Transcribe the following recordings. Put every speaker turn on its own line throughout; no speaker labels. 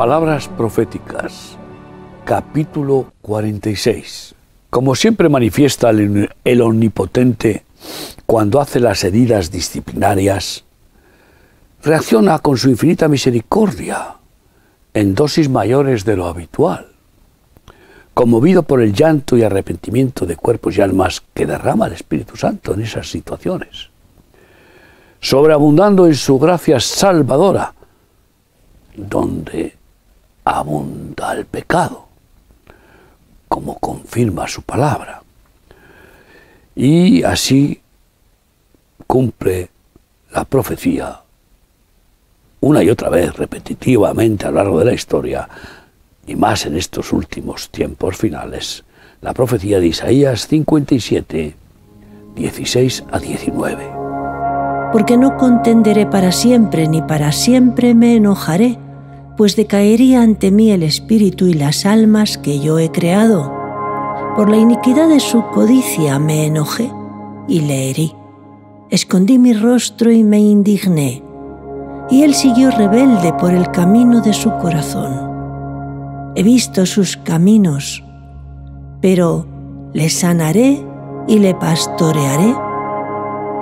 Palabras proféticas, capítulo 46. Como siempre manifiesta el, el omnipotente cuando hace las heridas disciplinarias, reacciona con su infinita misericordia en dosis mayores de lo habitual, conmovido por el llanto y arrepentimiento de cuerpos y almas que derrama el Espíritu Santo en esas situaciones, sobreabundando en su gracia salvadora, donde abunda el pecado, como confirma su palabra. Y así cumple la profecía una y otra vez, repetitivamente a lo largo de la historia, y más en estos últimos tiempos finales, la profecía de Isaías 57, 16 a 19.
Porque no contenderé para siempre, ni para siempre me enojaré, pues decaería ante mí el espíritu y las almas que yo he creado. Por la iniquidad de su codicia me enojé y le herí. Escondí mi rostro y me indigné y él siguió rebelde por el camino de su corazón. He visto sus caminos, pero le sanaré y le pastorearé,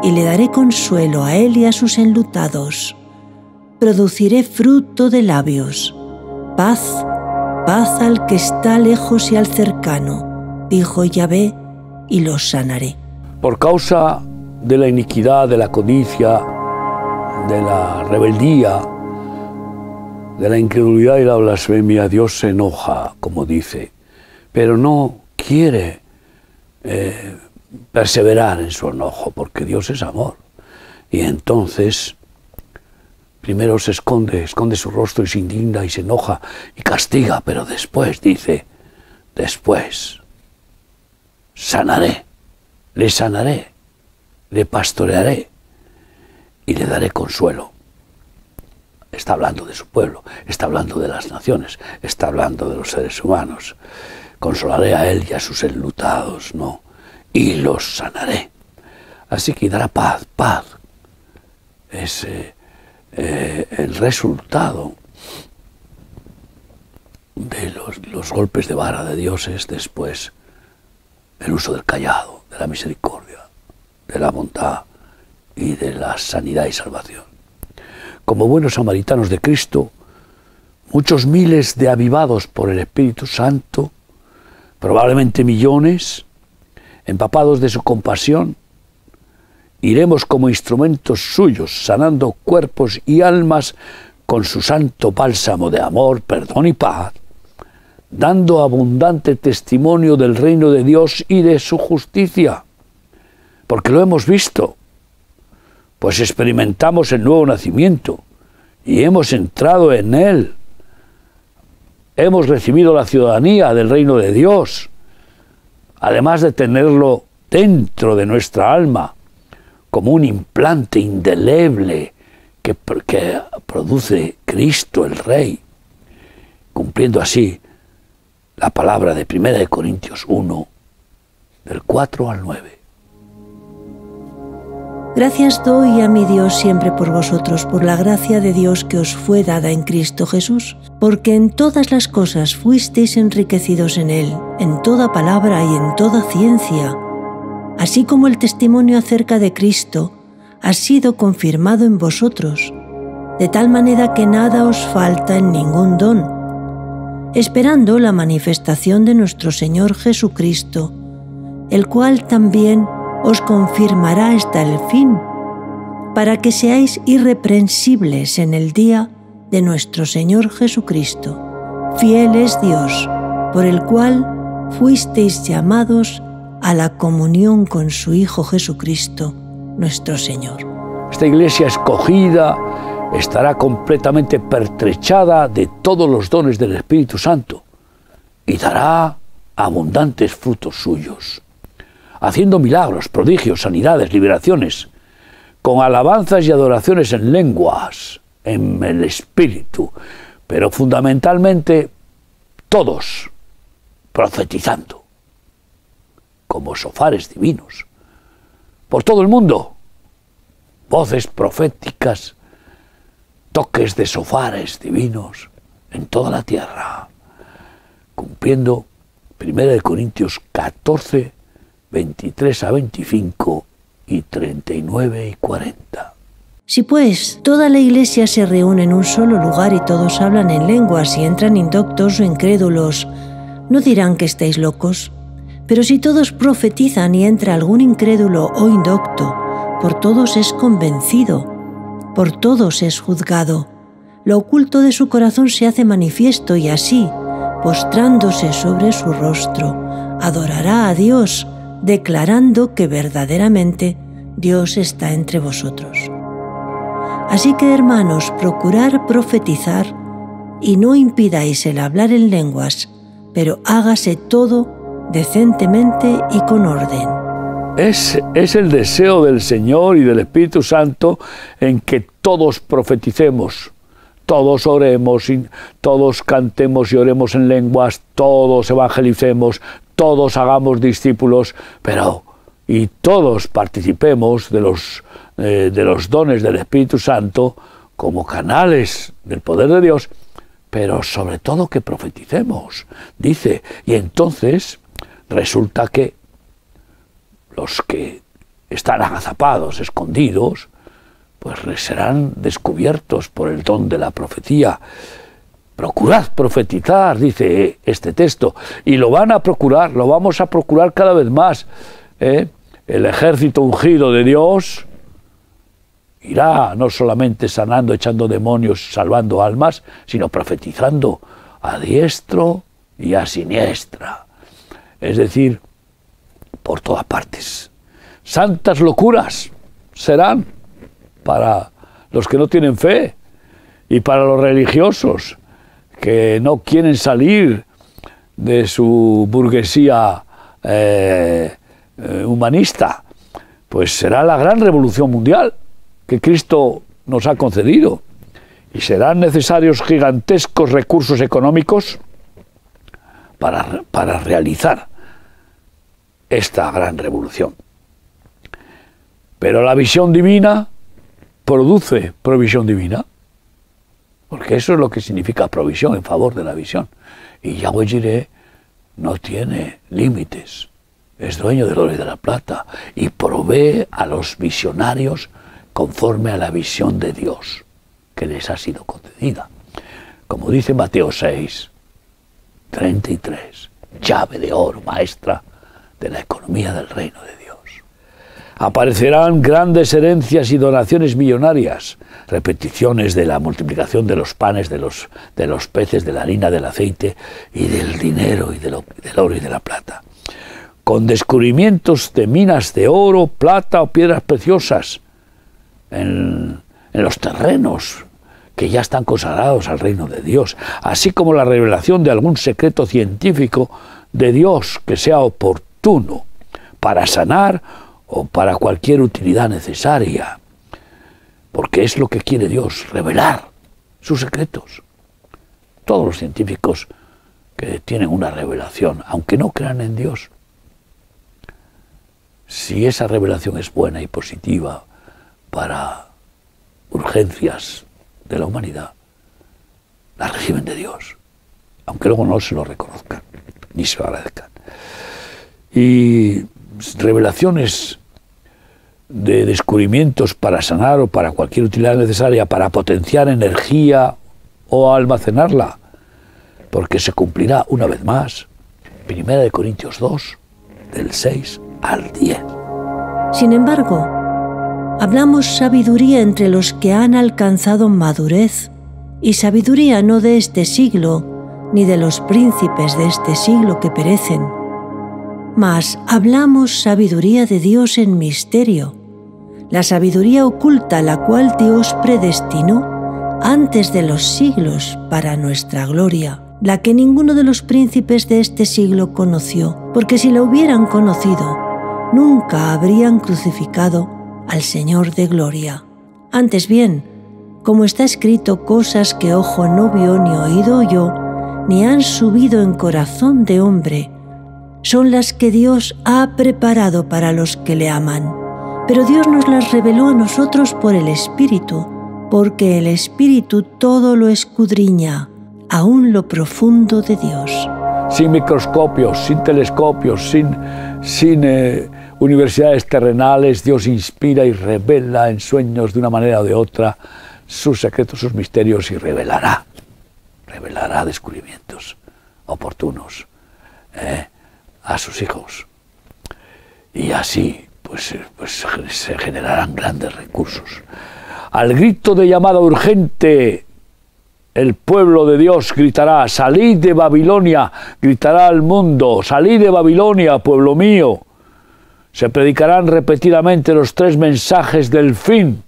y le daré consuelo a él y a sus enlutados. Produciré fruto de labios, paz, paz al que está lejos y al cercano, dijo Yahvé, y los sanaré.
Por causa de la iniquidad, de la codicia, de la rebeldía, de la incredulidad y la blasfemia, Dios se enoja, como dice, pero no quiere eh, perseverar en su enojo, porque Dios es amor. Y entonces, primero se esconde, esconde su rostro y se indigna y se enoja y castiga, pero después dice, después, sanaré, le sanaré, le pastorearé y le daré consuelo. Está hablando de su pueblo, está hablando de las naciones, está hablando de los seres humanos. Consolaré a él y a sus enlutados, ¿no? Y los sanaré. Así que dará paz, paz. Es eh, eh, el resultado de los, los golpes de vara de Dios es después el uso del callado, de la misericordia, de la bondad, y de la sanidad y salvación. Como buenos samaritanos de Cristo, muchos miles de avivados por el Espíritu Santo, probablemente millones, empapados de su compasión, iremos como instrumentos suyos, sanando cuerpos y almas con su santo bálsamo de amor, perdón y paz, dando abundante testimonio del reino de Dios y de su justicia, porque lo hemos visto, pues experimentamos el nuevo nacimiento y hemos entrado en él. Hemos recibido la ciudadanía del reino de Dios, además de tenerlo dentro de nuestra alma como un implante indeleble que, produce Cristo el Rey, cumpliendo así la palabra de 1 Corintios 1, del 4 al 9.
Gracias doy a mi Dios siempre por vosotros, por la gracia de Dios que os fue dada en Cristo Jesús, porque en todas las cosas fuisteis enriquecidos en Él, en toda palabra y en toda ciencia, así como el testimonio acerca de Cristo ha sido confirmado en vosotros, de tal manera que nada os falta en ningún don, esperando la manifestación de nuestro Señor Jesucristo, el cual también os confirmará hasta el fin, para que seáis irreprensibles en el día de nuestro Señor Jesucristo. Fiel es Dios, por el cual fuisteis llamados a la comunión con su Hijo Jesucristo, nuestro Señor.
Esta iglesia escogida estará completamente pertrechada de todos los dones del Espíritu Santo y dará abundantes frutos suyos haciendo milagros, prodigios, sanidades, liberaciones, con alabanzas y adoraciones en lenguas, en el espíritu, pero fundamentalmente todos profetizando, como sofares divinos, por todo el mundo, voces proféticas, toques de sofares divinos, en toda la tierra, cumpliendo 1 Corintios 14, 23 a 25 y 39 y 40.
Si pues toda la iglesia se reúne en un solo lugar y todos hablan en lenguas y entran indoctos o incrédulos, no dirán que estáis locos. Pero si todos profetizan y entra algún incrédulo o indocto, por todos es convencido, por todos es juzgado. Lo oculto de su corazón se hace manifiesto y así, postrándose sobre su rostro, adorará a Dios, declarando que verdaderamente Dios está entre vosotros. Así que hermanos, procurar profetizar y no impidáis el hablar en lenguas, pero hágase todo decentemente y con orden.
Es, es, el deseo del Señor y del Espíritu Santo en que todos profeticemos, todos oremos, todos cantemos y oremos en lenguas, todos evangelicemos, todos hagamos discípulos, pero y todos participemos de los eh, de los dones del Espíritu Santo como canales del poder de Dios, pero sobre todo que profeticemos, dice. Y entonces resulta que los que están agazapados, escondidos, pues serán descubiertos por el don de la profecía. Procurad profetizar, dice este texto, y lo van a procurar, lo vamos a procurar cada vez más. ¿eh? El ejército ungido de Dios, irá no solamente sanando, echando demonios, salvando almas, sino profetizando a diestro y a siniestra. Es decir, por todas partes. Santas locuras serán para los que no tienen fe y para los religiosos que no quieren salir de su burguesía eh, humanista, pues será la gran revolución mundial que Cristo nos ha concedido. Y serán necesarios gigantescos recursos económicos para, para realizar esta gran revolución. Pero la visión divina produce provisión divina, porque eso es lo que significa provisión en favor de la visión. Y Yahweh Jireh no tiene límites, es dueño del oro y de la plata y provee a los visionarios conforme a la visión de Dios que les ha sido concedida. Como dice Mateo 6, 33, llave de oro maestra de la economía del reino de Dios. Aparecerán grandes herencias y donaciones millonarias, repeticiones de la multiplicación de los panes, de los, de los peces, de la harina, del aceite y del dinero y del oro y de la plata. Con descubrimientos de minas de oro, plata o piedras preciosas, en, los terrenos que ya están consagrados al reino de Dios, así como la revelación de algún secreto científico de Dios que sea oportuno para sanar o para cualquier utilidad necesaria, porque es lo que quiere Dios, revelar sus secretos. Todos los científicos que tienen una revelación, aunque no crean en Dios, si esa revelación es buena y positiva, para urgencias de la humanidad, la reciben de Dios, aunque luego no se lo reconozcan ni se lo agradezcan. Y revelaciones de descubrimientos para sanar o para cualquier utilidad necesaria, para potenciar energía o almacenarla, porque se cumplirá una vez más, Primera de Corintios 2, del 6 al 10.
Sin embargo, Hablamos sabiduría entre los que han alcanzado madurez, y sabiduría no de este siglo, ni de los príncipes de este siglo que perecen. Mas hablamos sabiduría de Dios en misterio, la sabiduría oculta la cual Dios predestinó antes de los siglos para nuestra gloria, la que ninguno de los príncipes de este siglo conoció, porque si la hubieran conocido, nunca habrían crucificado al Señor de gloria. Antes bien, como está escrito, cosas que ojo no vio ni oído oyó, ni han subido en corazón de hombre, son las que Dios ha preparado para los que le aman. Pero Dios nos las reveló a nosotros por el Espíritu, porque el Espíritu todo lo escudriña, aún lo profundo de Dios.
Sin microscopios, sin telescopios, sin, sin eh, universidades terrenales, Dios inspira y revela en sueños de una manera o de otra sus secretos, sus misterios y revelará, revelará descubrimientos oportunos eh, a sus hijos. Y así pues, eh, pues se generarán grandes recursos. Al grito de llamada urgente, el pueblo de Dios gritará, salid de Babilonia, gritará al mundo, salid de Babilonia, pueblo mío. Se predicarán repetidamente los tres mensajes del fin,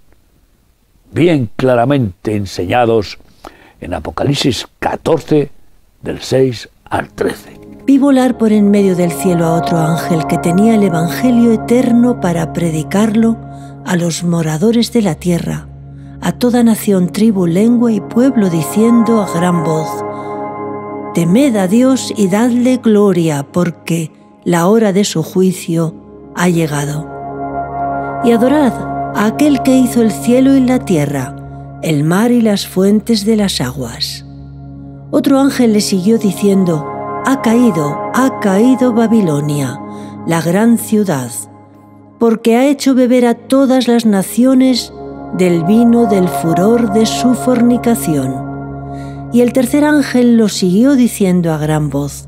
bien claramente enseñados en Apocalipsis 14, del 6 al 13.
Vi volar por en medio del cielo a otro ángel que tenía el Evangelio eterno para predicarlo a los moradores de la tierra a toda nación, tribu, lengua y pueblo, diciendo a gran voz, Temed a Dios y dadle gloria, porque la hora de su juicio ha llegado. Y adorad a aquel que hizo el cielo y la tierra, el mar y las fuentes de las aguas. Otro ángel le siguió diciendo, Ha caído, ha caído Babilonia, la gran ciudad, porque ha hecho beber a todas las naciones del vino del furor de su fornicación. Y el tercer ángel lo siguió diciendo a gran voz,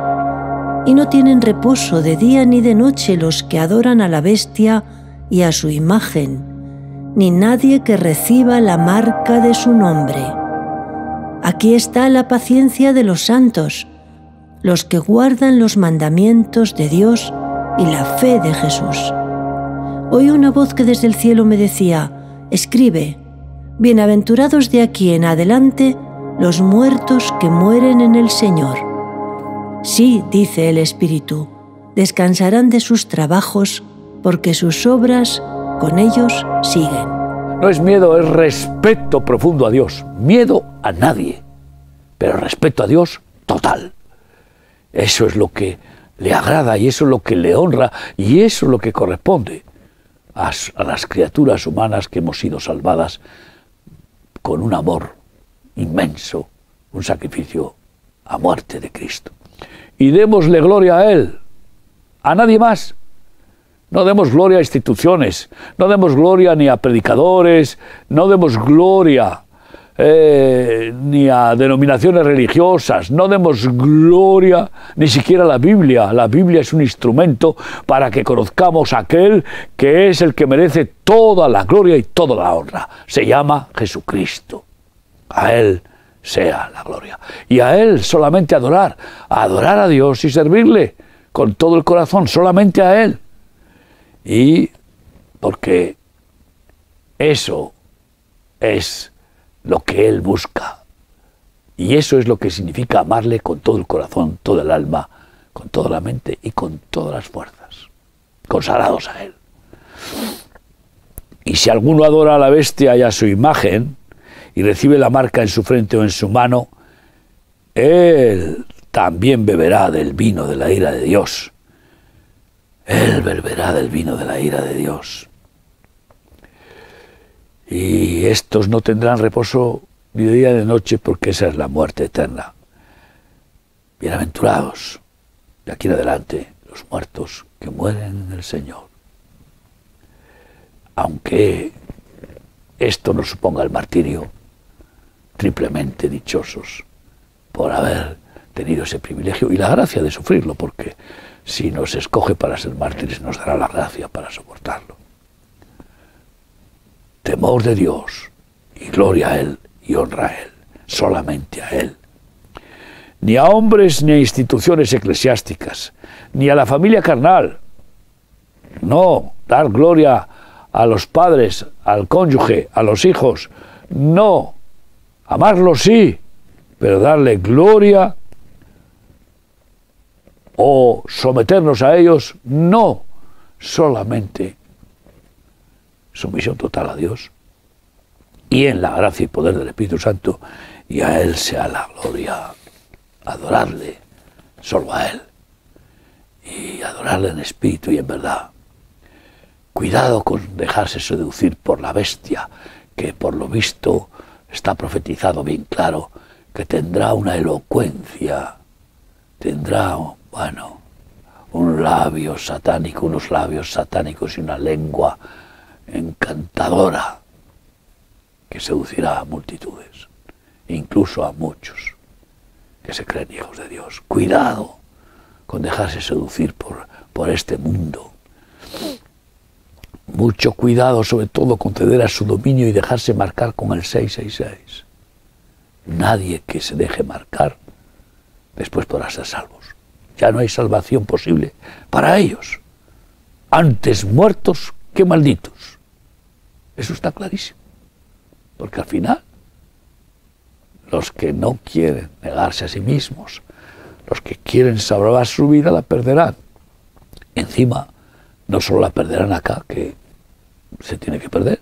Y no tienen reposo de día ni de noche los que adoran a la bestia y a su imagen, ni nadie que reciba la marca de su nombre. Aquí está la paciencia de los santos, los que guardan los mandamientos de Dios y la fe de Jesús. Oí una voz que desde el cielo me decía, escribe, bienaventurados de aquí en adelante los muertos que mueren en el Señor. Sí, dice el Espíritu, descansarán de sus trabajos porque sus obras con ellos siguen.
No es miedo, es respeto profundo a Dios. Miedo a nadie, pero respeto a Dios total. Eso es lo que le agrada y eso es lo que le honra y eso es lo que corresponde a, las criaturas humanas que hemos sido salvadas con un amor inmenso, un sacrificio a muerte de Cristo. Y démosle gloria a Él, a nadie más. No demos gloria a instituciones, no demos gloria ni a predicadores, no demos gloria eh, ni a denominaciones religiosas, no demos gloria ni siquiera a la Biblia. La Biblia es un instrumento para que conozcamos a aquel que es el que merece toda la gloria y toda la honra. Se llama Jesucristo. A Él sea la gloria. Y a Él solamente adorar, adorar a Dios y servirle con todo el corazón, solamente a Él. Y porque eso es lo que Él busca. Y eso es lo que significa amarle con todo el corazón, toda el alma, con toda la mente y con todas las fuerzas, consagrados a Él. Y si alguno adora a la bestia y a su imagen, y recibe la marca en su frente o en su mano, Él también beberá del vino de la ira de Dios. Él beberá del vino de la ira de Dios y estos no tendrán reposo ni de día ni de noche porque esa es la muerte eterna. Bienaventurados, de aquí en adelante, los muertos que mueren en el Señor. Aunque esto nos suponga el martirio, triplemente dichosos por haber tenido ese privilegio y la gracia de sufrirlo, porque si nos escoge para ser mártires nos dará la gracia para soportarlo temor de Dios y gloria a Él y honra a Él, solamente a Él. Ni a hombres ni a instituciones eclesiásticas, ni a la familia carnal. No, dar gloria a los padres, al cónyuge, a los hijos. No, amarlos sí, pero darle gloria o someternos a ellos, no solamente sumisión total a Dios. Y en la gracia y poder del Espíritu Santo, y a Él sea la gloria, adorarle, solo a Él, y adorarle en espíritu y en verdad. Cuidado con dejarse seducir por la bestia, que por lo visto está profetizado bien claro, que tendrá una elocuencia, tendrá, bueno, un labio satánico, unos labios satánicos y una lengua encantadora que seducirá a multitudes, incluso a muchos que se creen hijos de Dios. Cuidado con dejarse seducir por, por este mundo. Mucho cuidado sobre todo con ceder a su dominio y dejarse marcar con el 666. Nadie que se deje marcar después podrá ser salvos. Ya no hay salvación posible para ellos. Antes muertos que malditos. Eso está clarísimo. Porque al final, los que no quieren negarse a sí mismos, los que quieren salvar su vida, la perderán. Encima, no solo la perderán acá, que se tiene que perder,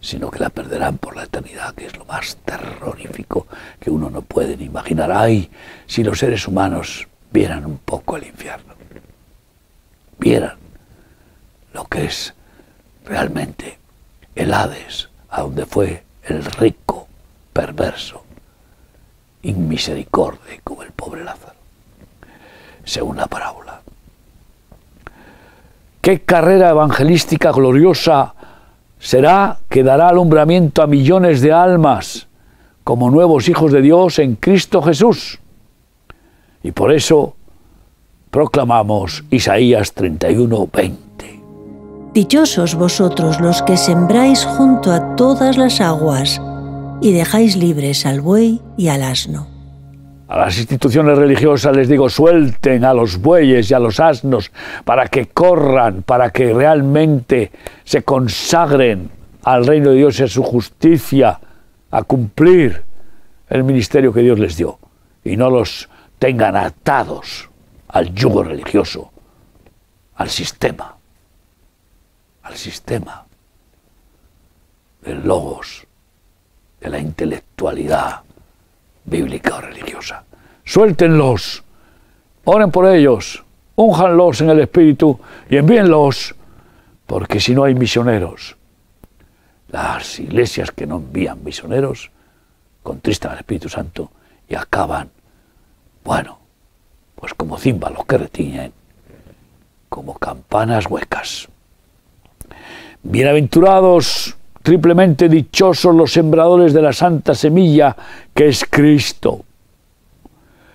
sino que la perderán por la eternidad, que es lo más terrorífico que uno no puede ni imaginar. Ay, si los seres humanos vieran un poco el infierno, vieran lo que es realmente el Hades, a donde fue el rico, perverso, inmisericordia como el pobre Lázaro, según la parábola. ¿Qué carrera evangelística gloriosa será que dará alumbramiento a millones de almas como nuevos hijos de Dios en Cristo Jesús? Y por eso proclamamos Isaías 31, 20.
Dichosos vosotros los que sembráis junto a todas las aguas y dejáis libres al buey y al asno.
A las instituciones religiosas les digo, suelten a los bueyes y a los asnos para que corran, para que realmente se consagren al reino de Dios y a su justicia, a cumplir el ministerio que Dios les dio, y no los tengan atados al yugo religioso, al sistema al sistema del logos, de la intelectualidad bíblica o religiosa. Suéltenlos, oren por ellos, únjanlos en el Espíritu y envíenlos, porque si no hay misioneros, las iglesias que no envían misioneros contristan al Espíritu Santo y acaban, bueno, pues como címbalos que retiñen, como campanas huecas. Bienaventurados, triplemente dichosos los sembradores de la santa semilla que es Cristo.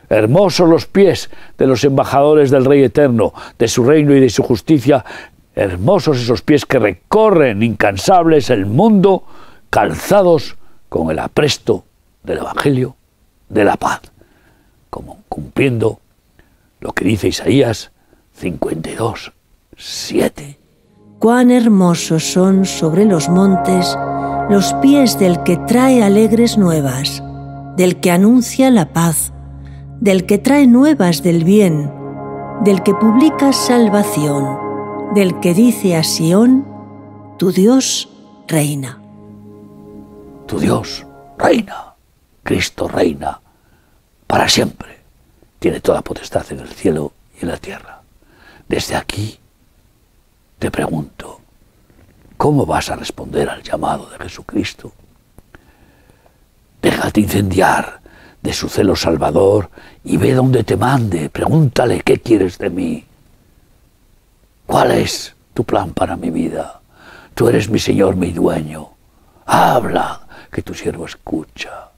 Hermosos los pies de los embajadores del Rey Eterno, de su reino y de su justicia. Hermosos esos pies que recorren incansables el mundo, calzados con el apresto del Evangelio de la paz, como cumpliendo lo que dice Isaías 52, 7
cuán hermosos son sobre los montes los pies del que trae alegres nuevas, del que anuncia la paz, del que trae nuevas del bien, del que publica salvación, del que dice a Sión, tu Dios reina.
Tu Dios reina, Cristo reina, para siempre. Tiene toda potestad en el cielo y en la tierra. Desde aquí te pregunto, ¿cómo vas a responder al llamado de Jesucristo? Déjate incendiar de su celo salvador y ve donde te mande. Pregúntale qué quieres de mí. ¿Cuál es tu plan para mi vida? Tú eres mi Señor, mi dueño. Habla, que tu siervo escucha.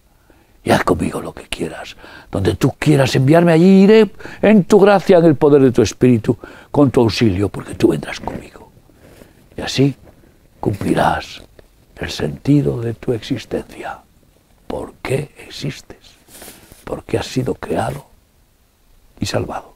Y haz conmigo lo que quieras. Donde tú quieras enviarme allí, iré en tu gracia, en el poder de tu Espíritu, con tu auxilio, porque tú vendrás conmigo. Y así cumplirás el sentido de tu existencia. ¿Por qué existes? ¿Por qué has sido creado y salvado?